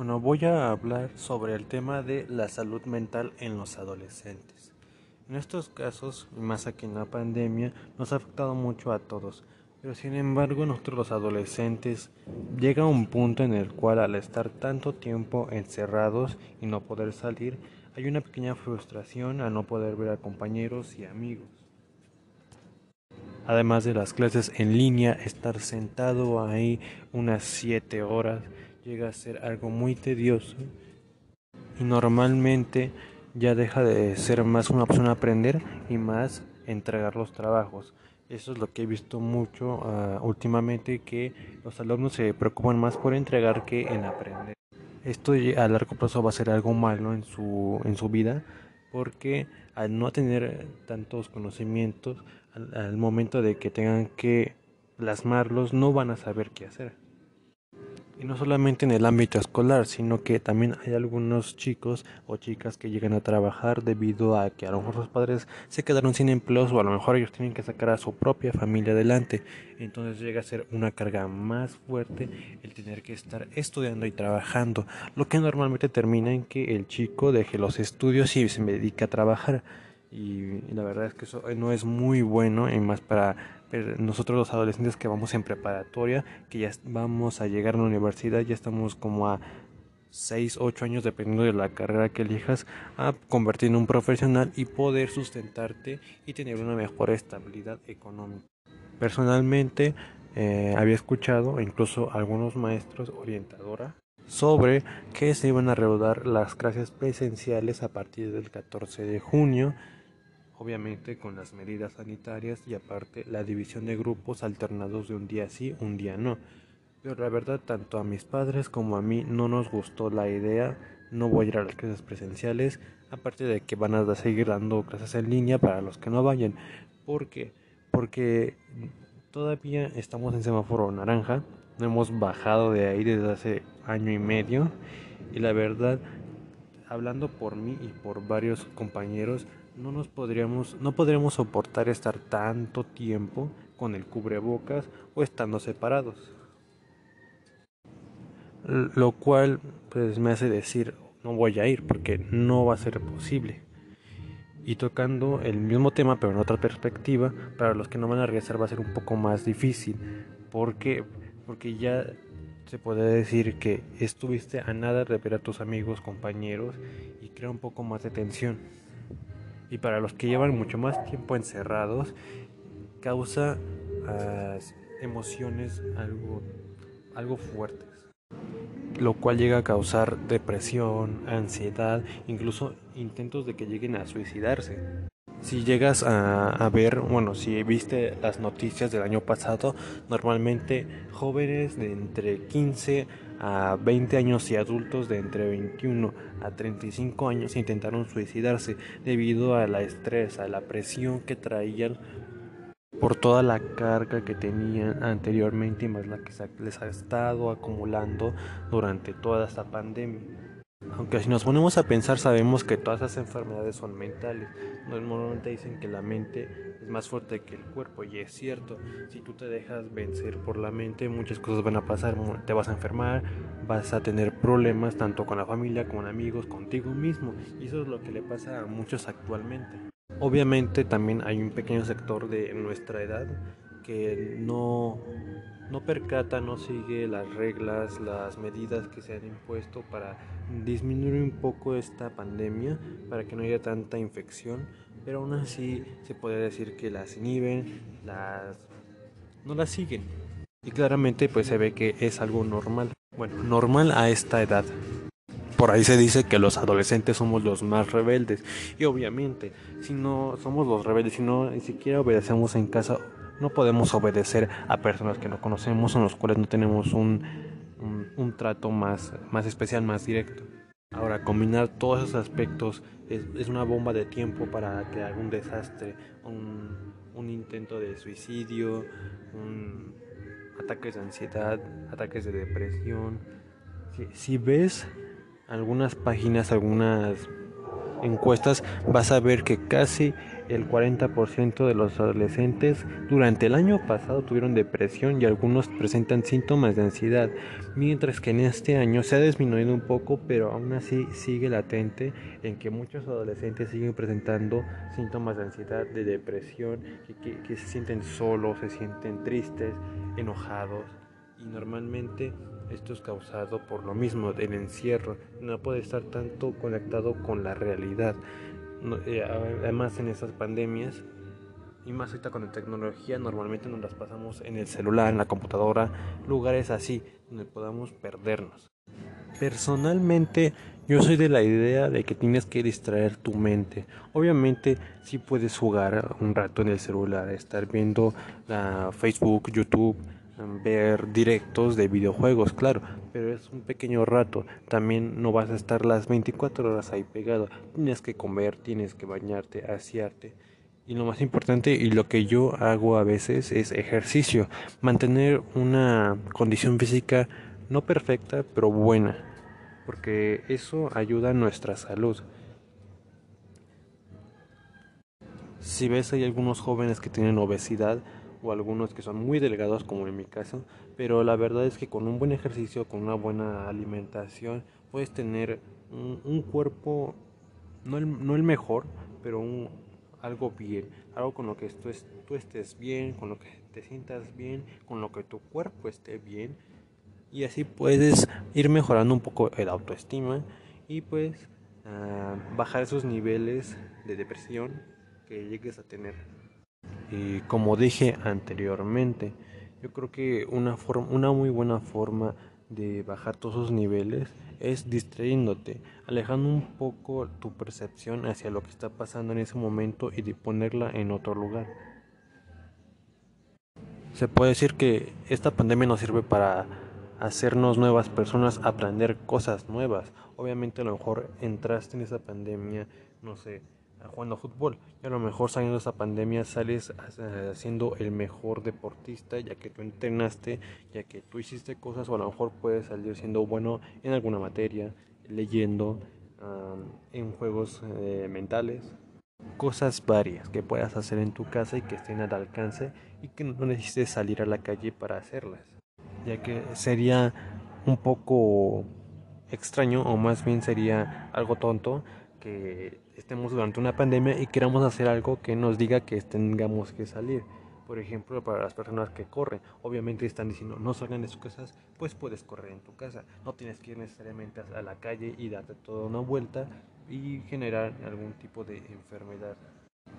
Bueno, voy a hablar sobre el tema de la salud mental en los adolescentes. En estos casos, más aquí en la pandemia, nos ha afectado mucho a todos. Pero sin embargo, nosotros los adolescentes llega un punto en el cual al estar tanto tiempo encerrados y no poder salir, hay una pequeña frustración a no poder ver a compañeros y amigos. Además de las clases en línea, estar sentado ahí unas 7 horas llega a ser algo muy tedioso y normalmente ya deja de ser más una opción aprender y más entregar los trabajos. Eso es lo que he visto mucho uh, últimamente, que los alumnos se preocupan más por entregar que en aprender. Esto a largo plazo va a ser algo malo en su, en su vida, porque al no tener tantos conocimientos, al momento de que tengan que plasmarlos, no van a saber qué hacer. Y no solamente en el ámbito escolar, sino que también hay algunos chicos o chicas que llegan a trabajar debido a que a lo mejor sus padres se quedaron sin empleos o a lo mejor ellos tienen que sacar a su propia familia adelante. Entonces llega a ser una carga más fuerte el tener que estar estudiando y trabajando, lo que normalmente termina en que el chico deje los estudios y se dedica a trabajar. Y la verdad es que eso no es muy bueno y más para nosotros los adolescentes que vamos en preparatoria, que ya vamos a llegar a la universidad, ya estamos como a 6, 8 años dependiendo de la carrera que elijas, a convertir en un profesional y poder sustentarte y tener una mejor estabilidad económica. Personalmente eh, había escuchado incluso algunos maestros orientadora sobre que se iban a reanudar las clases presenciales a partir del 14 de junio obviamente con las medidas sanitarias y aparte la división de grupos alternados de un día sí, un día no. Pero la verdad, tanto a mis padres como a mí no nos gustó la idea, no voy a ir a las clases presenciales, aparte de que van a seguir dando clases en línea para los que no vayan. ¿Por qué? Porque todavía estamos en semáforo naranja, no hemos bajado de ahí desde hace año y medio y la verdad, hablando por mí y por varios compañeros, no nos podríamos, no podríamos soportar estar tanto tiempo con el cubrebocas o estando separados. Lo cual pues me hace decir no voy a ir porque no va a ser posible. Y tocando el mismo tema pero en otra perspectiva, para los que no van a regresar va a ser un poco más difícil. porque Porque ya se puede decir que estuviste a nada de ver a tus amigos, compañeros y crea un poco más de tensión y para los que llevan mucho más tiempo encerrados causa uh, emociones algo, algo fuertes, lo cual llega a causar depresión, ansiedad, incluso intentos de que lleguen a suicidarse. Si llegas a, a, ver, bueno, si viste las noticias del año pasado, normalmente jóvenes de entre 15 a 20 años y adultos de entre 21 a 35 años intentaron suicidarse debido a la estrés, a la presión que traían por toda la carga que tenían anteriormente y más la que les ha estado acumulando durante toda esta pandemia. Aunque si nos ponemos a pensar sabemos que todas esas enfermedades son mentales. Normalmente dicen que la mente es más fuerte que el cuerpo y es cierto. Si tú te dejas vencer por la mente muchas cosas van a pasar. Te vas a enfermar, vas a tener problemas tanto con la familia, con amigos, contigo mismo. Y eso es lo que le pasa a muchos actualmente. Obviamente también hay un pequeño sector de nuestra edad que no no percata, no sigue las reglas, las medidas que se han impuesto para disminuir un poco esta pandemia, para que no haya tanta infección, pero aún así se puede decir que las inhiben, las no las siguen. Y claramente pues se ve que es algo normal. Bueno, normal a esta edad. Por ahí se dice que los adolescentes somos los más rebeldes. Y obviamente, si no somos los rebeldes, si no ni siquiera obedecemos en casa, no podemos obedecer a personas que no conocemos, en los cuales no tenemos un, un, trato más, más especial, más directo. Ahora, combinar todos esos aspectos es, una bomba de tiempo para crear un desastre, un, un intento de suicidio, un, ataques de ansiedad, ataques de depresión. Si, si ves algunas páginas, algunas encuestas vas a ver que casi el 40% de los adolescentes durante el año pasado tuvieron depresión y algunos presentan síntomas de ansiedad, mientras que en este año se ha disminuido un poco, pero aún así sigue latente en que muchos adolescentes siguen presentando síntomas de ansiedad, de depresión, que, que se sienten solos, se sienten tristes, enojados y normalmente esto es causado por lo mismo del encierro, no puede estar tanto conectado con la realidad. Eh, además en estas pandemias y más ahorita con la tecnología normalmente nos las pasamos en el celular, en la computadora, lugares así donde podamos perdernos. Personalmente yo soy de la idea de que tienes que distraer tu mente. Obviamente si puedes jugar un rato en el celular, estar viendo la Facebook, YouTube, ver directos de videojuegos, claro, pero es un pequeño rato. También no vas a estar las 24 horas ahí pegado. Tienes que comer, tienes que bañarte, asearte. Y lo más importante y lo que yo hago a veces es ejercicio, mantener una condición física no perfecta, pero buena, porque eso ayuda a nuestra salud. Si ves hay algunos jóvenes que tienen obesidad, o algunos que son muy delgados como en mi caso, pero la verdad es que con un buen ejercicio, con una buena alimentación, puedes tener un, cuerpo, no el, no el, mejor, pero un, algo bien, algo con lo que tú, tú estés bien, con lo que te sientas bien, con lo que tu cuerpo esté bien, y así puedes ir mejorando un poco el autoestima y pues ah, bajar esos niveles de depresión que llegues a tener. Y como dije anteriormente, yo creo que una, forma, una muy buena forma de bajar todos esos niveles es distrayéndote, alejando un poco tu percepción hacia lo que está pasando en ese momento y de ponerla en otro lugar. Se puede decir que esta pandemia nos sirve para hacernos nuevas personas, aprender cosas nuevas. Obviamente a lo mejor entraste en esa pandemia, no sé, jugando fútbol. Y a lo mejor saliendo de esa pandemia sales eh, siendo el mejor deportista, ya que tú entrenaste, ya que tú hiciste cosas, o a lo mejor puedes salir siendo bueno en alguna materia, leyendo, en juegos eh, mentales. Cosas varias que puedas hacer en tu casa y que estén al alcance y que no necesites salir a la calle para hacerlas. Ya que sería un poco extraño o más bien sería algo tonto que estemos durante una pandemia y queramos hacer algo que nos diga que tengamos que salir. Por ejemplo, para las personas que corren, obviamente están diciendo no salgan de sus casas, pues puedes correr en tu casa. No tienes que ir necesariamente a la calle y darte toda una vuelta y generar algún tipo de enfermedad.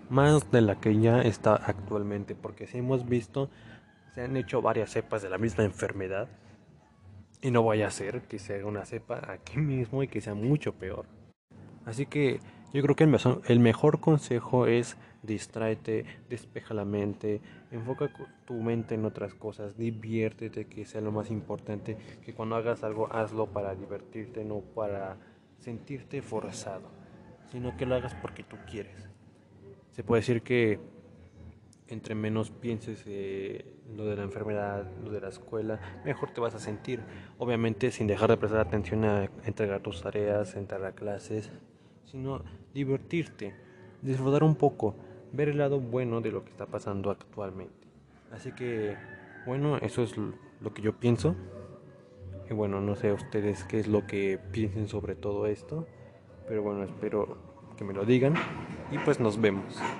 Más de la que ya está actualmente, porque si hemos visto, se han hecho varias cepas de la misma enfermedad y no vaya a ser que se haga una cepa aquí mismo y que sea mucho peor. Así que yo creo que el mejor, consejo es distráete, despeja la mente, enfoca tu mente en otras cosas, diviértete, que sea lo más importante, que cuando hagas algo hazlo para divertirte, no para sentirte forzado, sino que lo hagas porque tú quieres. Se puede decir que entre menos pienses eh, lo de la enfermedad, lo de la escuela, mejor te vas a sentir. Obviamente sin dejar de prestar atención a entregar tus tareas, entrar a clases, sino divertirte, disfrutar un poco, ver el lado bueno de lo que está pasando actualmente. Así que, bueno, eso es lo que yo pienso. Y bueno, no sé ustedes qué es lo que piensen sobre todo esto, pero bueno, espero que me lo digan y pues nos vemos.